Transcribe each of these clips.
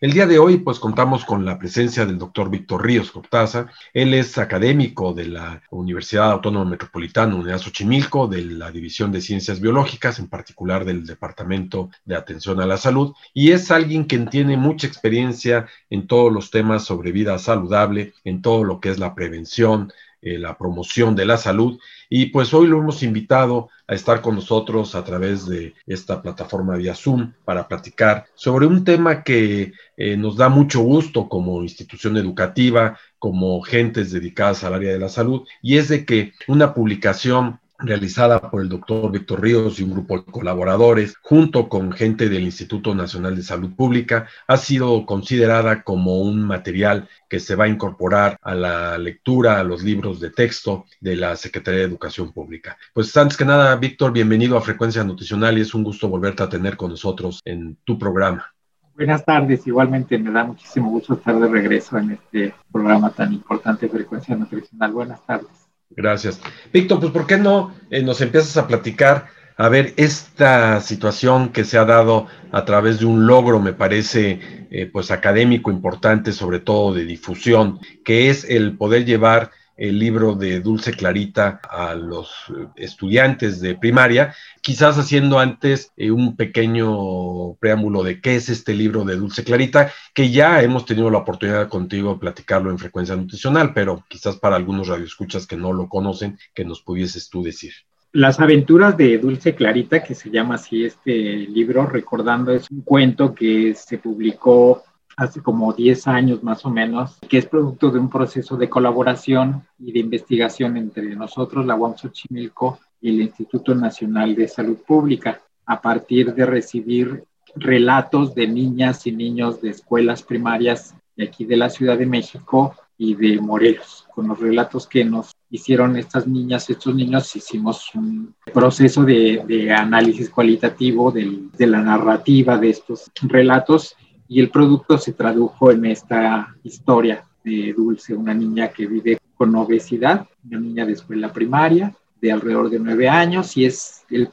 El día de hoy, pues contamos con la presencia del doctor Víctor Ríos Cortaza. Él es académico de la Universidad Autónoma Metropolitana Unidad Xochimilco, de la División de Ciencias Biológicas, en particular del Departamento de Atención a la Salud, y es alguien que tiene mucha experiencia en todos los temas sobre vida saludable, en todo lo que es la prevención, eh, la promoción de la salud. Y pues hoy lo hemos invitado a estar con nosotros a través de esta plataforma vía Zoom para platicar sobre un tema que eh, nos da mucho gusto como institución educativa, como gentes dedicadas al área de la salud, y es de que una publicación realizada por el doctor Víctor Ríos y un grupo de colaboradores, junto con gente del Instituto Nacional de Salud Pública, ha sido considerada como un material que se va a incorporar a la lectura, a los libros de texto de la Secretaría de Educación Pública. Pues antes que nada, Víctor, bienvenido a Frecuencia Nutricional y es un gusto volverte a tener con nosotros en tu programa. Buenas tardes, igualmente me da muchísimo gusto estar de regreso en este programa tan importante, Frecuencia Nutricional. Buenas tardes. Gracias. Víctor, pues ¿por qué no eh, nos empiezas a platicar, a ver, esta situación que se ha dado a través de un logro, me parece, eh, pues académico importante, sobre todo de difusión, que es el poder llevar el libro de Dulce Clarita a los eh, estudiantes de primaria, quizás haciendo antes eh, un pequeño preámbulo de qué es este libro de Dulce Clarita, que ya hemos tenido la oportunidad contigo de platicarlo en frecuencia nutricional, pero quizás para algunos radioescuchas que no lo conocen, que nos pudieses tú decir. Las aventuras de Dulce Clarita, que se llama así este libro, recordando, es un cuento que se publicó hace como 10 años más o menos, que es producto de un proceso de colaboración y de investigación entre nosotros, la UAM Xochimilco y el Instituto Nacional de Salud Pública, a partir de recibir relatos de niñas y niños de escuelas primarias de aquí de la Ciudad de México y de Morelos. Con los relatos que nos hicieron estas niñas, estos niños, hicimos un proceso de, de análisis cualitativo de la narrativa de estos relatos y el producto se tradujo en esta historia de Dulce, una niña que vive con obesidad, una niña de escuela primaria de alrededor de nueve años y es el,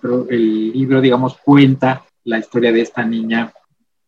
libro, digamos, cuenta la historia de esta niña,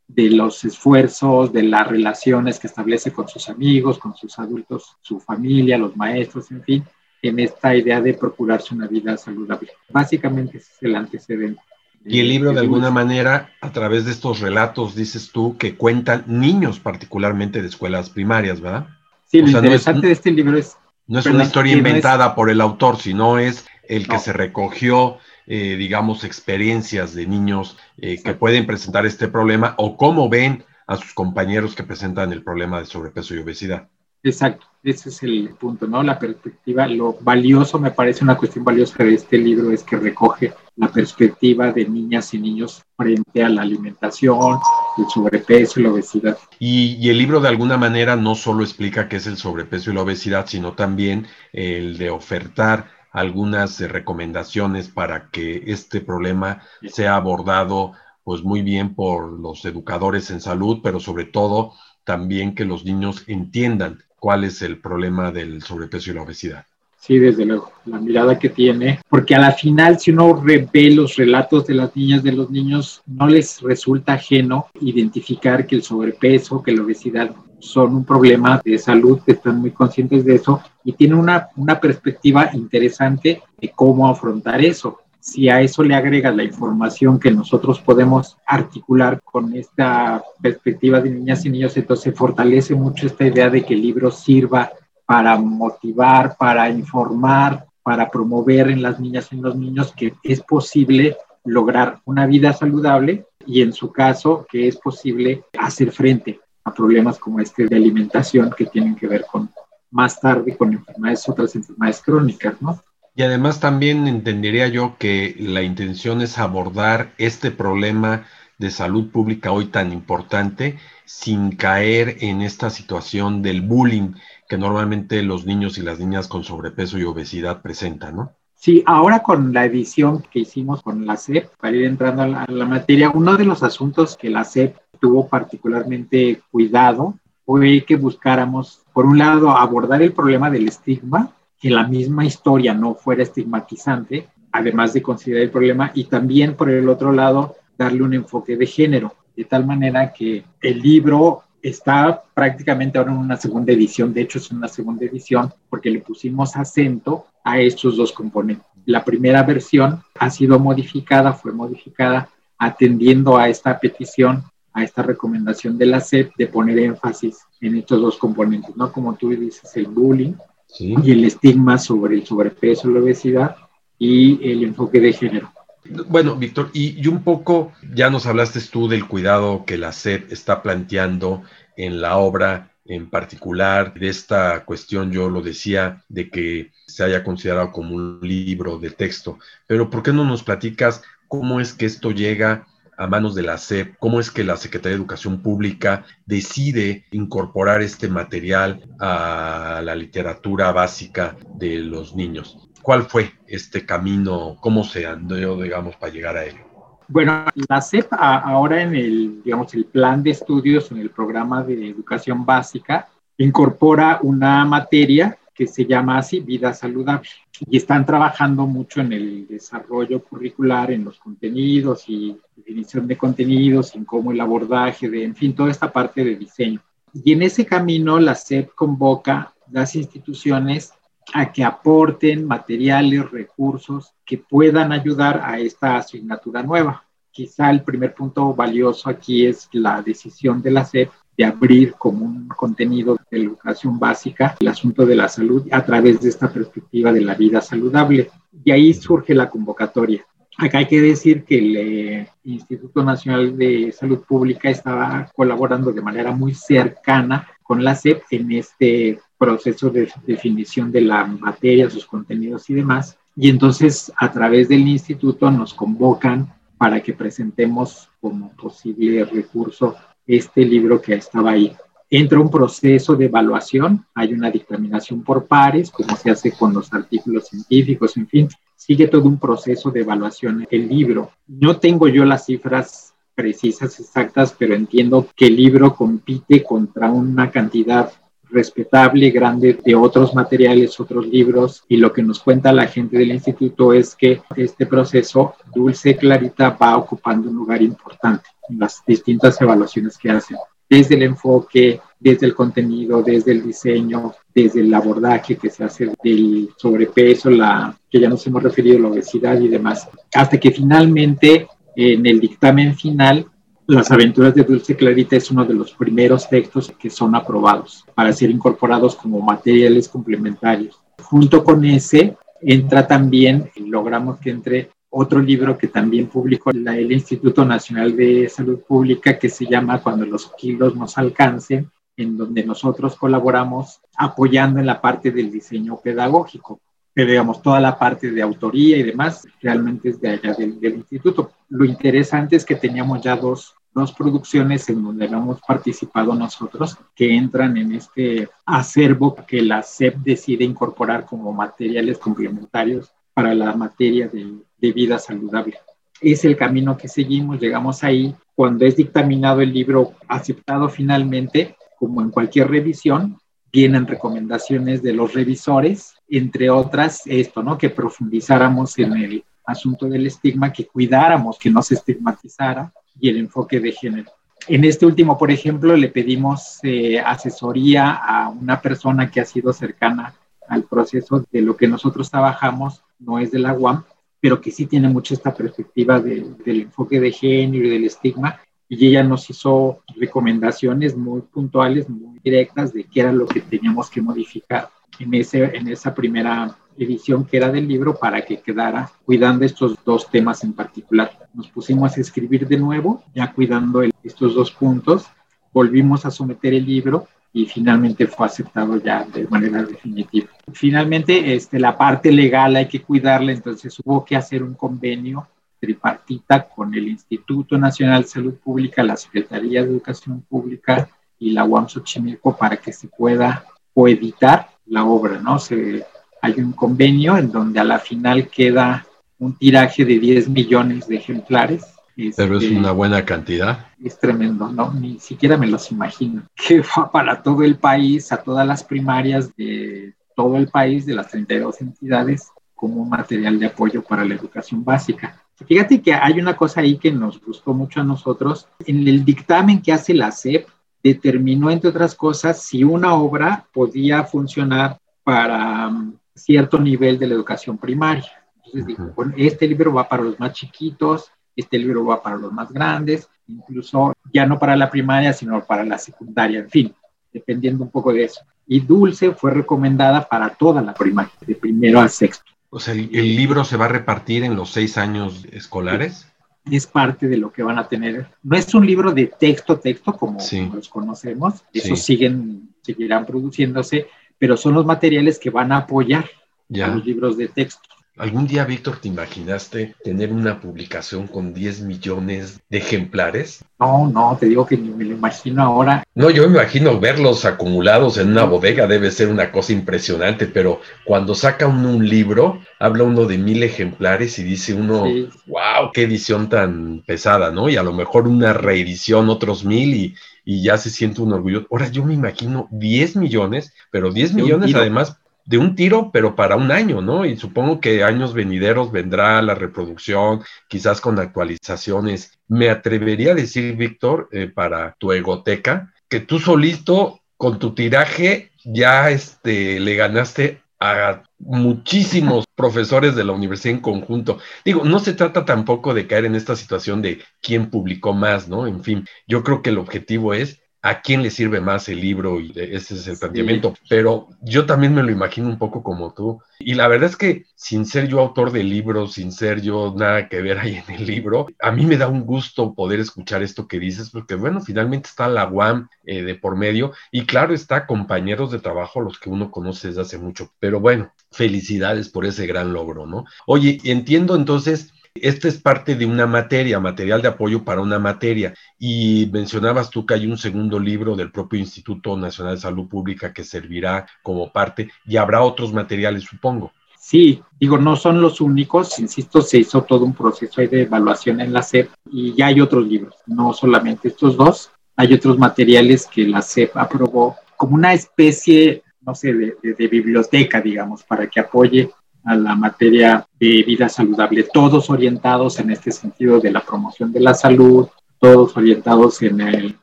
de los esfuerzos, de las relaciones que establece con sus amigos, con sus adultos, su familia, los maestros, en fin, en esta idea de procurarse una vida saludable. Básicamente ese es el antecedente. Y el libro, de alguna manera, a través de estos relatos, dices tú, que cuentan niños particularmente de escuelas primarias, ¿verdad? Sí, lo interesante de este libro es... No es una historia inventada por el autor, sino es el que se recogió, eh, digamos, experiencias de niños eh, que pueden presentar este problema o cómo ven a sus compañeros que presentan el problema de sobrepeso y obesidad. Exacto, ese es el punto, ¿no? La perspectiva, lo valioso, me parece una cuestión valiosa de este libro es que recoge la perspectiva de niñas y niños frente a la alimentación, el sobrepeso y la obesidad. Y, y, el libro de alguna manera no solo explica qué es el sobrepeso y la obesidad, sino también el de ofertar algunas recomendaciones para que este problema sea abordado pues muy bien por los educadores en salud, pero sobre todo también que los niños entiendan cuál es el problema del sobrepeso y la obesidad. Sí, desde luego, la mirada que tiene, porque a la final si uno ve los relatos de las niñas, de los niños, no les resulta ajeno identificar que el sobrepeso, que la obesidad son un problema de salud, están muy conscientes de eso y tienen una, una perspectiva interesante de cómo afrontar eso. Si a eso le agregas la información que nosotros podemos articular con esta perspectiva de niñas y niños, entonces fortalece mucho esta idea de que el libro sirva para motivar, para informar, para promover en las niñas y en los niños que es posible lograr una vida saludable y en su caso que es posible hacer frente a problemas como este de alimentación que tienen que ver con más tarde con enfermedades, otras enfermedades crónicas, ¿no? Y además también entendería yo que la intención es abordar este problema de salud pública hoy tan importante sin caer en esta situación del bullying que normalmente los niños y las niñas con sobrepeso y obesidad presentan, ¿no? Sí, ahora con la edición que hicimos con la CEP, para ir entrando a la, materia, uno de los asuntos que la CEP tuvo particularmente cuidado fue que buscáramos, por un lado, abordar el problema del estigma que la misma historia no fuera estigmatizante, además de considerar el problema, y también por el otro lado darle un enfoque de género, de tal manera que el libro está prácticamente ahora en una segunda edición, de hecho es una segunda edición porque le pusimos acento a estos dos componentes. La primera versión ha sido modificada, fue modificada atendiendo a esta petición, a esta recomendación de la SEP de poner énfasis en estos dos componentes, ¿no? Como tú dices, el bullying y el estigma sobre el sobrepeso, la obesidad y el enfoque de género. Bueno, Víctor, y, un poco ya nos hablaste tú del cuidado que la SEP está planteando en la obra en particular, de esta cuestión yo lo decía, de que se haya considerado como un libro de texto, pero ¿por qué no nos platicas cómo es que esto llega a manos de la SEP, cómo es que la Secretaría de Educación Pública decide incorporar este material a la literatura básica de los niños. ¿Cuál fue este camino? ¿Cómo se andó, digamos, para llegar a ello? Bueno, la SEP ahora en el, digamos, el plan de estudios, en el programa de educación básica, incorpora una materia que se llama así Vida Saludable. Y están trabajando mucho en el desarrollo curricular, en los contenidos y definición de contenidos, en cómo el abordaje, de, en fin, toda esta parte de diseño. Y en ese camino la SEP convoca las instituciones a que aporten materiales, recursos que puedan ayudar a esta asignatura nueva. Quizá el primer punto valioso aquí es la decisión de la SEP de abrir como un contenido de educación básica el asunto de la salud a través de esta perspectiva de la vida saludable. Y ahí surge la convocatoria. Acá hay que decir que el eh, Instituto Nacional de Salud Pública estaba colaborando de manera muy cercana con la SEP en este proceso de definición de la materia, sus contenidos y demás. Y entonces a través del instituto nos convocan para que presentemos como posible recurso este libro que estaba ahí. Entra un proceso de evaluación, hay una dictaminación por pares, como se hace con los artículos científicos, en fin, sigue todo un proceso de evaluación el libro. No tengo yo las cifras precisas, exactas, pero entiendo que el libro compite contra una cantidad respetable, grande de otros materiales, otros libros, y lo que nos cuenta la gente del instituto es que este proceso, Dulce Clarita, va ocupando un lugar importante en las distintas evaluaciones que hacen, desde el enfoque, desde el contenido, desde el diseño, desde el abordaje que se hace del sobrepeso, la que ya nos hemos referido, la obesidad y demás, hasta que finalmente en el dictamen final las aventuras de Dulce Clarita es uno de los primeros textos que son aprobados para ser incorporados como materiales complementarios. Junto con ese entra también, logramos que entre otro libro que también publicó el Instituto Nacional de Salud Pública que se llama Cuando los kilos nos alcancen, en donde nosotros colaboramos apoyando en la parte del diseño pedagógico pero digamos, toda la parte de autoría y demás realmente es de allá del, del, instituto. Lo interesante es que teníamos ya dos, dos producciones en donde hemos participado nosotros que entran en este acervo que la SEP decide incorporar como materiales complementarios para la materia de, de vida saludable. Es el camino que seguimos, llegamos ahí. Cuando es dictaminado el libro aceptado finalmente, como en cualquier revisión, vienen recomendaciones de los revisores, entre otras esto, ¿no? Que profundizáramos en el asunto del estigma, que cuidáramos que no se estigmatizara y el enfoque de género. En este último, por ejemplo, le pedimos eh, asesoría a una persona que ha sido cercana al proceso de lo que nosotros trabajamos, no es de la UAM, pero que sí tiene mucho esta perspectiva del enfoque de género y del estigma. Y ella nos hizo recomendaciones muy puntuales, muy directas de qué era lo que teníamos que modificar en, ese, en esa primera edición que era del libro para que quedara cuidando estos dos temas en particular. Nos pusimos a escribir de nuevo, ya cuidando estos dos puntos, volvimos a someter el libro y finalmente fue aceptado ya de manera definitiva. Finalmente, este, la parte legal hay que cuidarla, entonces hubo que hacer un convenio tripartita con el Instituto Nacional de Salud Pública, la Secretaría de Educación Pública y la UAM Xochimilco para que se pueda coeditar la obra, ¿no? Se, hay un convenio en donde a la final queda un tiraje de 10 millones de ejemplares. Pero es este, una buena cantidad. Es tremendo, ¿no? Ni siquiera me los imagino. Que va para todo el país, a todas las primarias de todo el país, de las 32 entidades, como un material de apoyo para la educación básica. Fíjate que hay una cosa ahí que nos gustó mucho a nosotros. En el dictamen que hace la SEP, determinó, entre otras cosas, si una obra podía funcionar para um, cierto nivel de la educación primaria. Entonces dijo, bueno, este libro va para los más chiquitos, este libro va para los más grandes, incluso ya no para la primaria, sino para la secundaria, en fin, dependiendo un poco de eso. Y Dulce fue recomendada para toda la primaria, de primero a sexto. O sea, ¿el, libro se va a repartir en los seis años escolares? es parte de lo que van a tener. No es un libro de texto, texto, como los conocemos, esos siguen, seguirán produciéndose, pero son los materiales que van a apoyar los libros de texto. ¿Algún día, Víctor, te imaginaste tener una publicación con 10 millones de ejemplares? No, no, te digo que ni me lo imagino ahora. No, yo me imagino verlos acumulados en una bodega, debe ser una cosa impresionante, pero cuando saca uno un libro, habla uno de mil ejemplares y dice uno, wow, qué edición tan pesada, ¿no? Y a lo mejor una reedición, otros mil y, y ya se siente un orgullo. Ahora yo me imagino 10 millones, pero 10 millones además de un tiro, pero para un año, ¿no? Y supongo que años venideros vendrá la reproducción, quizás con actualizaciones. Me atrevería a decir, Víctor, eh, para tu egoteca, que tú solito, con tu tiraje, ya este, le ganaste a muchísimos profesores de la universidad en conjunto. Digo, no se trata tampoco de caer en esta situación de quién publicó más, ¿no? En fin, yo creo que el objetivo es a quién le sirve más el libro y ese es el planteamiento. Pero yo también me lo imagino un poco como tú. Y la verdad es que sin ser yo autor del libro, sin ser yo nada que ver ahí en el libro, a mí me da un gusto poder escuchar esto que dices, porque bueno, finalmente está la UAM eh, de por medio y claro está compañeros de trabajo los que uno conoce desde hace mucho. Pero bueno, felicidades por ese gran logro, ¿no? Oye, entiendo entonces esta es parte de una materia, material de apoyo para una materia. Y mencionabas tú que hay un segundo libro del propio Instituto Nacional de Salud Pública que servirá como parte y habrá otros materiales, supongo. Sí, digo, no son los únicos, insisto, se hizo todo un proceso de evaluación en la SEP y ya hay otros libros, no solamente estos dos, hay otros materiales que la SEP aprobó como una especie, no sé, de biblioteca, digamos, para que apoye a la materia de vida saludable, todos orientados en este sentido de la promoción de la salud, todos orientados en el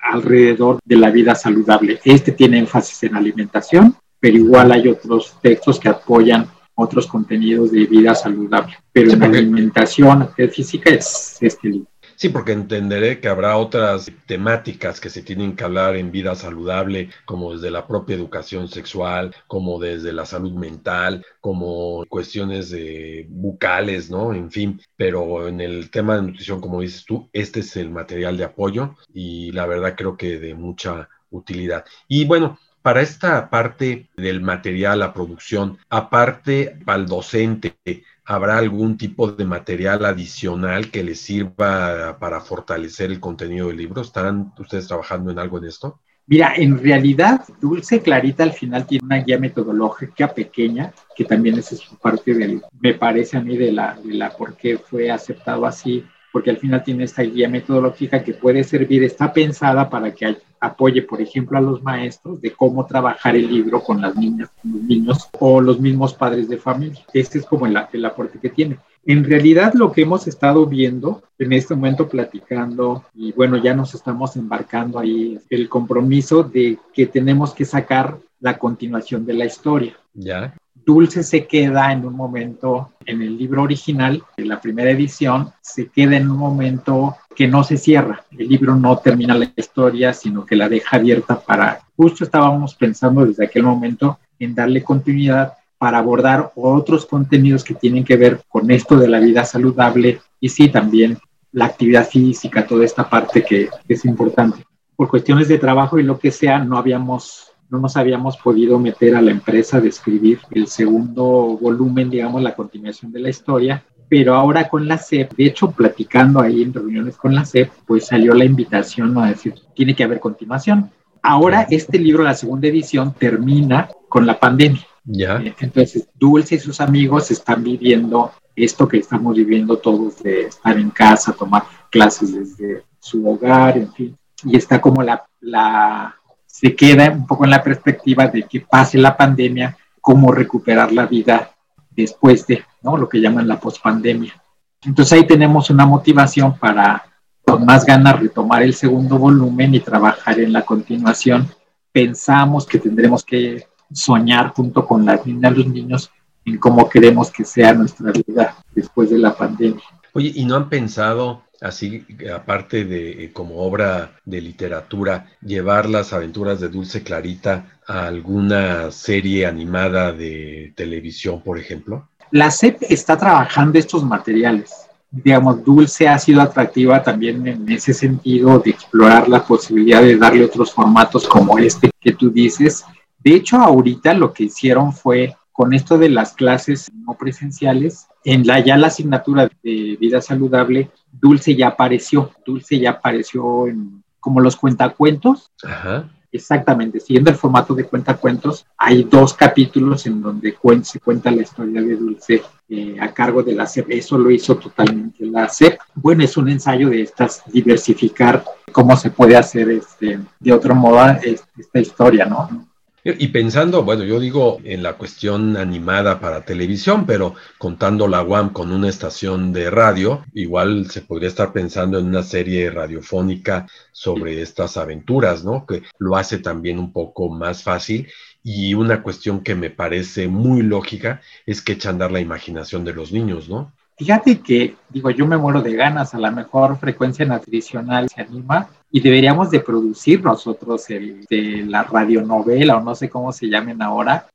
alrededor de la vida saludable. Este tiene énfasis en alimentación, pero igual hay otros textos que apoyan otros contenidos de vida saludable. Pero en alimentación física es este libro. Sí, porque entenderé que habrá otras temáticas que se tienen que hablar en vida saludable, como desde la propia educación sexual, como desde la salud mental, como cuestiones bucales, ¿no? En fin, pero en el tema de nutrición, como dices tú, este es el material de apoyo y la verdad creo que de mucha utilidad. Y bueno, para esta parte del material, la producción, aparte para el docente, ¿Habrá algún tipo de material adicional que les sirva para fortalecer el contenido del libro? ¿Están ustedes trabajando en algo en esto? Mira, en realidad, Dulce Clarita al final tiene una guía metodológica pequeña, que también es parte del, me parece a mí, de la, de la por qué fue aceptado así, porque al final tiene esta guía metodológica que puede servir, está pensada para que apoye, por ejemplo, a los maestros de cómo trabajar el libro con las niñas, con los niños o los mismos padres de familia. Ese es como el, el aporte que tiene. En realidad lo que hemos estado viendo en este momento platicando y bueno, ya nos estamos embarcando ahí el compromiso de que tenemos que sacar la continuación de la historia. Ya. Dulce se queda en un momento, en el libro original, en la primera edición, se queda en un momento que no se cierra. El libro no termina la historia, sino que la deja abierta para, justo estábamos pensando desde aquel momento en darle continuidad para abordar otros contenidos que tienen que ver con esto de la vida saludable y sí, también la actividad física, toda esta parte que, es importante. Por cuestiones de trabajo y lo que sea, no habíamos, no nos habíamos podido meter a la empresa de escribir el segundo volumen, digamos, la continuación de la historia, pero ahora con la CEP, de hecho, platicando ahí en reuniones con la CEP, pues salió la invitación a decir, tiene que haber continuación. Ahora este libro, la segunda edición, termina con la pandemia. Ya. Entonces, Dulce y sus amigos están viviendo esto que estamos viviendo todos de estar en casa, tomar clases desde su hogar, en fin, y está como la, la, se queda un poco en la perspectiva de que pase la pandemia, cómo recuperar la vida después de, ¿no? Lo que llaman la pospandemia. Entonces ahí tenemos una motivación para con más ganas retomar el segundo volumen y trabajar en la continuación. Pensamos que tendremos que soñar junto con las niñas, los niños, en cómo queremos que sea nuestra vida después de la pandemia. Oye, ¿y no han pensado, así, aparte de eh, como obra de literatura, llevar las aventuras de Dulce Clarita a alguna serie animada de televisión, por ejemplo? La CEP está trabajando estos materiales. Digamos, Dulce ha sido atractiva también en ese sentido de explorar la posibilidad de darle otros formatos como este que tú dices. De hecho, ahorita lo que hicieron fue con esto de las clases no presenciales, en la ya la asignatura de vida saludable, Dulce ya apareció, Dulce ya apareció en como los cuentacuentos. Ajá. Exactamente, siguiendo el formato de cuentacuentos, hay dos capítulos en donde se cuenta la historia de Dulce eh, a cargo de la CEP. Eso lo hizo totalmente la CEP. Bueno, es un ensayo de estas, diversificar cómo se puede hacer este, de otro modo esta historia, ¿no? Y pensando, bueno, yo digo en la cuestión animada para televisión, pero contando la UAM con una estación de radio, igual se podría estar pensando en una serie radiofónica sobre estas aventuras, ¿no? Que lo hace también un poco más fácil. Y una cuestión que me parece muy lógica es que echan dar la imaginación de los niños, ¿no? Fíjate que, digo, yo me muero de ganas, a la mejor frecuencia nutricional se anima y deberíamos de producir nosotros el, de la radionovela o no sé cómo se llamen ahora.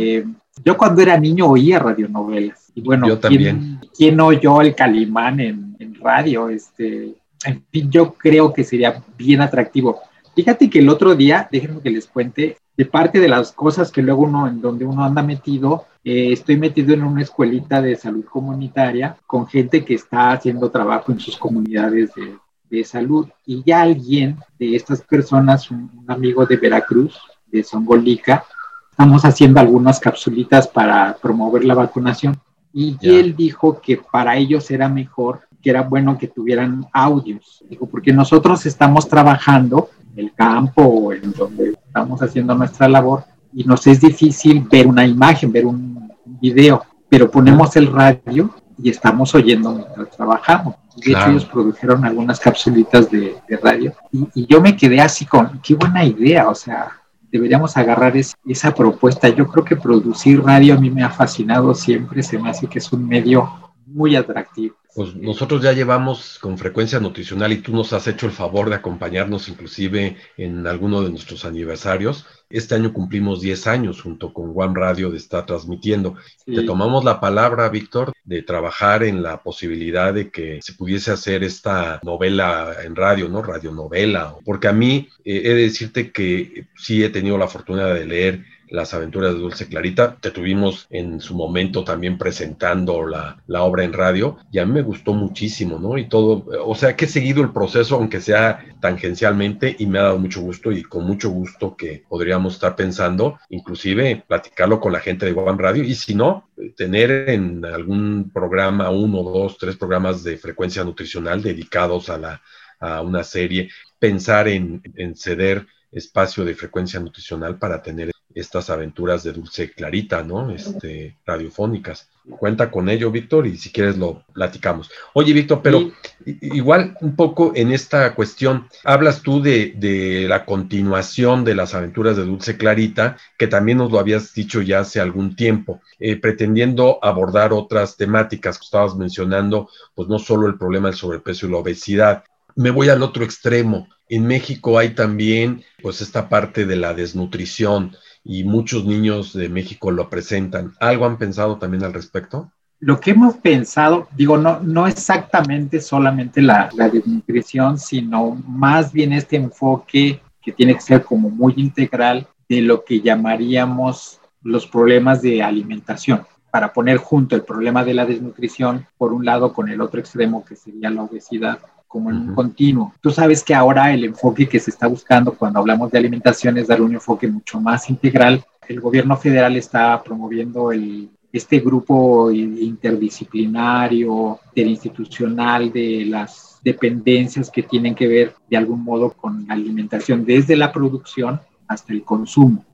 Eh, yo cuando era niño oía radionovelas y bueno, yo también. ¿quién, oyó el Calimán en, en radio? Este, en fin, yo creo que sería bien atractivo. Fíjate que el otro día, déjenme que les cuente, de parte de las cosas que luego uno, en donde uno anda metido, eh, estoy metido en una escuelita de salud comunitaria con gente que está haciendo trabajo en sus comunidades de, de salud. Y ya alguien de estas personas, un, amigo de Veracruz, de Zongolica, estamos haciendo algunas capsulitas para promover la vacunación. Y él dijo que para ellos era mejor, que era bueno que tuvieran audios. Dijo, porque nosotros estamos trabajando el campo o en donde estamos haciendo nuestra labor y nos es difícil ver una imagen, ver un video, pero ponemos el radio y estamos oyendo mientras trabajamos. De hecho, ellos produjeron algunas capsulitas de, radio y, yo me quedé así con, qué buena idea, o sea, deberíamos agarrar esa propuesta. Yo creo que producir radio a mí me ha fascinado siempre, se me hace que es un medio muy atractivo. Pues nosotros ya llevamos con frecuencia nutricional y tú nos has hecho el favor de acompañarnos inclusive en alguno de nuestros aniversarios. Este año cumplimos 10 años junto con One Radio de estar transmitiendo. Te tomamos la palabra, Víctor, de trabajar en la posibilidad de que se pudiese hacer esta novela en radio, ¿no? Radionovela. Porque a mí eh, he de decirte que sí he tenido la fortuna de leer las aventuras de Dulce Clarita. Te tuvimos en su momento también presentando la, la, obra en radio y a mí me gustó muchísimo, ¿no? Y todo, o sea que he seguido el proceso, aunque sea tangencialmente, y me ha dado mucho gusto y con mucho gusto que podríamos estar pensando, inclusive platicarlo con la gente de One Radio y si no, tener en algún programa, uno, dos, tres programas de frecuencia nutricional dedicados a, la, a una serie, pensar en, en ceder espacio de frecuencia nutricional para tener estas aventuras de Dulce Clarita, ¿no? Este, radiofónicas. Cuenta con ello, Víctor, y si quieres lo platicamos. Oye, Víctor, pero igual un poco en esta cuestión, hablas tú de, la continuación de las aventuras de Dulce Clarita, que también nos lo habías dicho ya hace algún tiempo, eh, pretendiendo abordar otras temáticas que estabas mencionando, pues no solo el problema del sobrepeso y la obesidad. Me voy al otro extremo. En México hay también, pues, esta parte de la desnutrición y muchos niños de México lo presentan. ¿Algo han pensado también al respecto? Lo que hemos pensado, digo, no, no exactamente solamente la, la desnutrición, sino más bien este enfoque que tiene que ser como muy integral de lo que llamaríamos los problemas de alimentación, para poner junto el problema de la desnutrición, por un lado, con el otro extremo que sería la obesidad como en un continuo. Tú sabes que ahora el enfoque que se está buscando cuando hablamos de alimentación es dar un enfoque mucho más integral. El gobierno federal está promoviendo el, este grupo interdisciplinario, interinstitucional de las dependencias que tienen que ver de algún modo con la alimentación, desde la producción hasta el consumo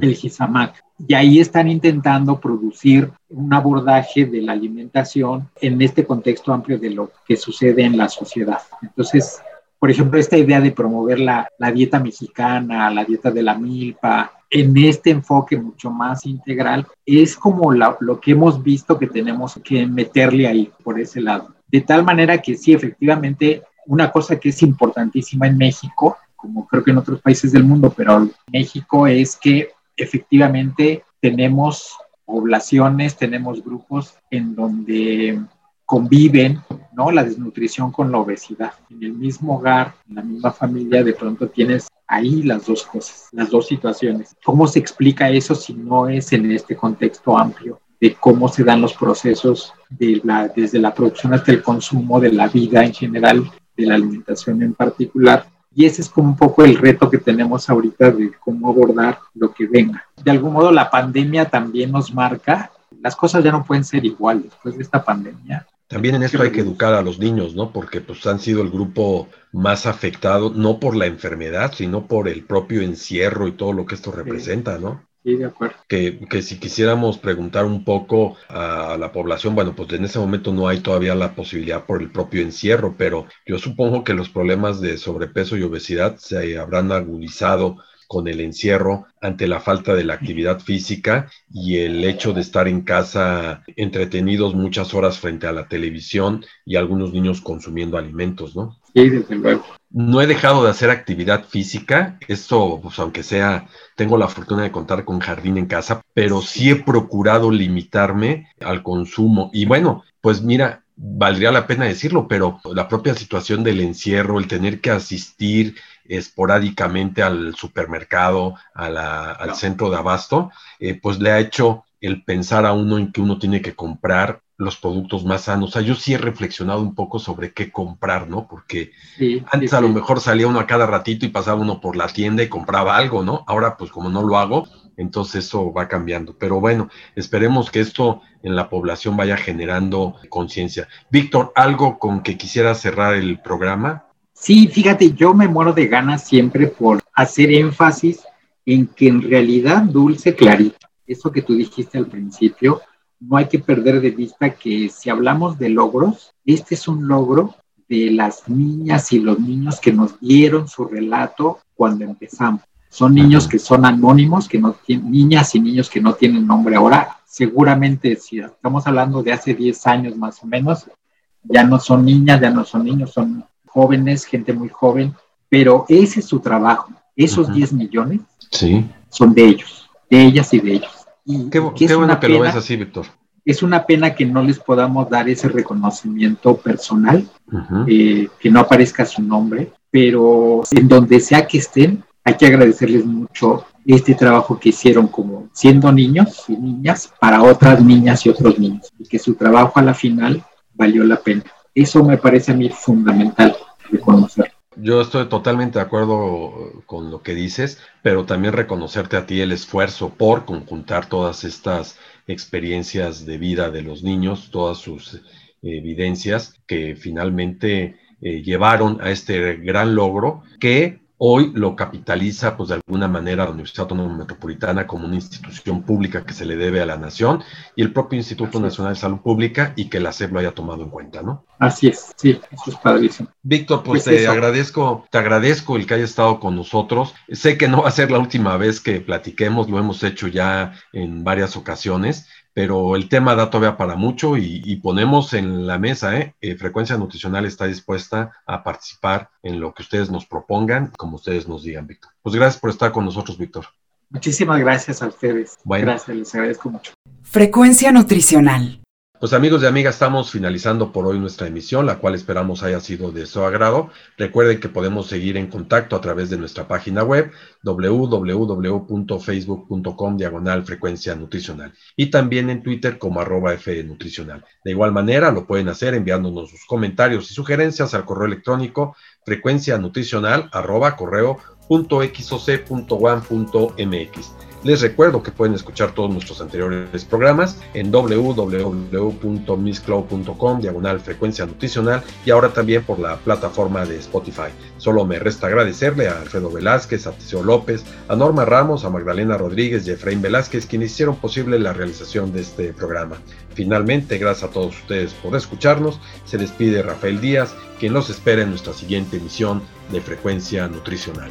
el GISAMAC. Y ahí están intentando producir un abordaje de la alimentación en este contexto amplio de lo que sucede en la sociedad. Entonces, por ejemplo, esta idea de promover la, la dieta mexicana, la dieta de la milpa, en este enfoque mucho más integral, es como lo que hemos visto que tenemos que meterle ahí, por ese lado. De tal manera que sí, efectivamente, una cosa que es importantísima en México como creo que en otros países del mundo, pero México es que efectivamente tenemos poblaciones, tenemos grupos en donde conviven, ¿no? La desnutrición con la obesidad. En el mismo hogar, en la misma familia, de pronto tienes ahí las dos cosas, las dos situaciones. ¿Cómo se explica eso si no es en este contexto amplio de cómo se dan los procesos de la, desde la producción hasta el consumo de la vida en general, de la alimentación en particular, y ese es como un poco el reto que tenemos ahorita de cómo abordar lo que venga. De algún modo la pandemia también nos marca, las cosas ya no pueden ser igual después de esta pandemia. También en esto hay que educar a los niños, ¿no? Porque pues han sido el grupo más afectado, no por la enfermedad, sino por el propio encierro y todo lo que esto representa, ¿no? Sí, de acuerdo. Que, que, si quisiéramos preguntar un poco a la población, bueno, pues en ese momento no hay todavía la posibilidad por el propio encierro, pero yo supongo que los problemas de sobrepeso y obesidad se habrán agudizado con el encierro ante la falta de la actividad física y el hecho de estar en casa entretenidos muchas horas frente a la televisión y algunos niños consumiendo alimentos, ¿no? Sí, desde luego. No he dejado de hacer actividad física, esto, pues aunque sea, tengo la fortuna de contar con jardín en casa, pero sí he procurado limitarme al consumo. Y bueno, pues mira, valdría la pena decirlo, pero la propia situación del encierro, el tener que asistir esporádicamente al supermercado, al centro de abasto, eh, pues le ha hecho el pensar a uno en que uno tiene que comprar los productos más sanos. O sea, yo sí he reflexionado un poco sobre qué comprar, ¿no? Porque antes a lo mejor salía uno a cada ratito y pasaba uno por la tienda y compraba algo, ¿no? Ahora, pues como no lo hago, entonces eso va cambiando. Pero bueno, esperemos que esto en la población vaya generando conciencia. Víctor, ¿algo con que quisiera cerrar el programa? Sí, fíjate, yo me muero de ganas siempre por hacer énfasis en que en realidad Dulce Clarita, eso que tú dijiste al principio, no hay que perder de vista que si hablamos de logros, este es un logro de las niñas y los niños que nos dieron su relato cuando empezamos. Son niños que son anónimos, que no tienen, niñas y niños que no tienen nombre ahora. Seguramente si estamos hablando de hace 10 años más o menos, ya no son niñas, ya no son niños, son jóvenes, gente muy joven, pero ese es su trabajo. Esos 10 millones sí. son de ellos, de ellas y de ellos qué, bueno que lo ves así, Víctor. Es una pena que no les podamos dar ese reconocimiento personal, eh, que no aparezca su nombre, pero en donde sea que estén, hay que agradecerles mucho este trabajo que hicieron como siendo niños y niñas para otras niñas y otros niños, y que su trabajo a la final valió la pena. Eso me parece a mí fundamental Yo estoy totalmente de acuerdo con lo que dices, pero también reconocerte a ti el esfuerzo por conjuntar todas estas experiencias de vida de los niños, todas sus eh, evidencias que finalmente eh, llevaron a este gran logro que Hoy lo capitaliza, pues de alguna manera, la Universidad Autónoma Metropolitana como una institución pública que se le debe a la nación y el propio Instituto Nacional de Salud Pública y que la SEP lo haya tomado en cuenta, ¿no? Así es, sí, eso es padrísimo. Víctor, pues, pues te agradezco, te agradezco el que haya estado con nosotros. Sé que no va a ser la última vez que platiquemos, lo hemos hecho ya en varias ocasiones pero el tema da todavía para mucho y, ponemos en la mesa, ¿eh? ¿eh? Frecuencia Nutricional está dispuesta a participar en lo que ustedes nos propongan, como ustedes nos digan, Víctor. Pues gracias por estar con nosotros, Víctor. Muchísimas gracias a ustedes. Gracias, les agradezco mucho. Frecuencia Nutricional. Pues amigos y amigas, estamos finalizando por hoy nuestra emisión, la cual esperamos haya sido de su agrado. Recuerden que podemos seguir en contacto a través de nuestra página web www.facebook.com diagonal frecuencia nutricional y también en Twitter como arroba F nutricional. De igual manera lo pueden hacer enviándonos sus comentarios y sugerencias al correo electrónico frecuencia nutricional arroba correo punto les recuerdo que pueden escuchar todos nuestros anteriores programas en www.misscloud.com, diagonal frecuencia nutricional, y ahora también por la plataforma de Spotify. Solo me resta agradecerle a Alfredo Velázquez, a Teseo López, a Norma Ramos, a Magdalena Rodríguez y a Efraín Velázquez, quienes hicieron posible la realización de este programa. Finalmente, gracias a todos ustedes por escucharnos. Se despide Rafael Díaz, quien los espera en nuestra siguiente emisión de Frecuencia Nutricional.